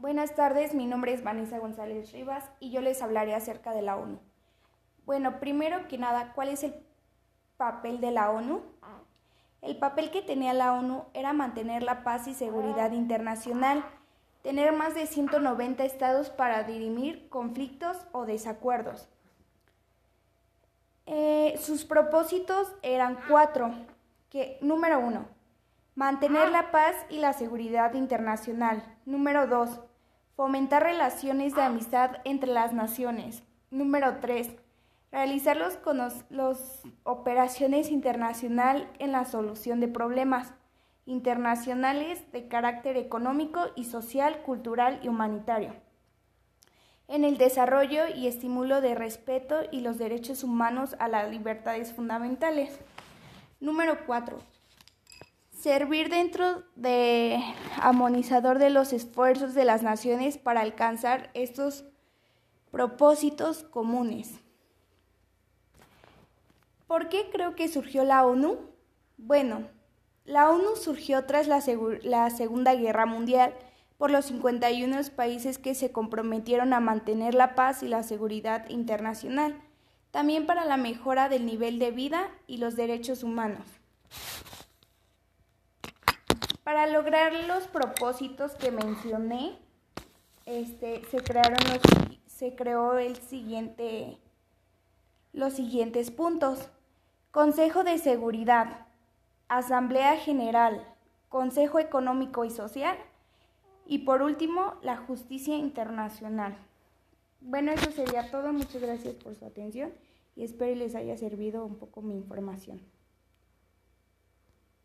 Buenas tardes, mi nombre es Vanessa González Rivas y yo les hablaré acerca de la ONU. Bueno, primero que nada, ¿cuál es el papel de la ONU? El papel que tenía la ONU era mantener la paz y seguridad internacional, tener más de 190 estados para dirimir conflictos o desacuerdos. Eh, sus propósitos eran cuatro, que número uno, mantener la paz y la seguridad internacional. Número dos, fomentar relaciones de amistad entre las naciones. Número tres, realizar los, los operaciones internacional en la solución de problemas internacionales de carácter económico y social, cultural y humanitario en el desarrollo y estímulo de respeto y los derechos humanos a las libertades fundamentales. Número 4. Servir dentro de amonizador de los esfuerzos de las naciones para alcanzar estos propósitos comunes. ¿Por qué creo que surgió la ONU? Bueno, la ONU surgió tras la, la Segunda Guerra Mundial por los 51 países que se comprometieron a mantener la paz y la seguridad internacional, también para la mejora del nivel de vida y los derechos humanos. Para lograr los propósitos que mencioné, este, se, crearon se creó el siguiente, los siguientes puntos. Consejo de Seguridad, Asamblea General, Consejo Económico y Social, y por último, la justicia internacional. Bueno, eso sería todo. Muchas gracias por su atención y espero les haya servido un poco mi información.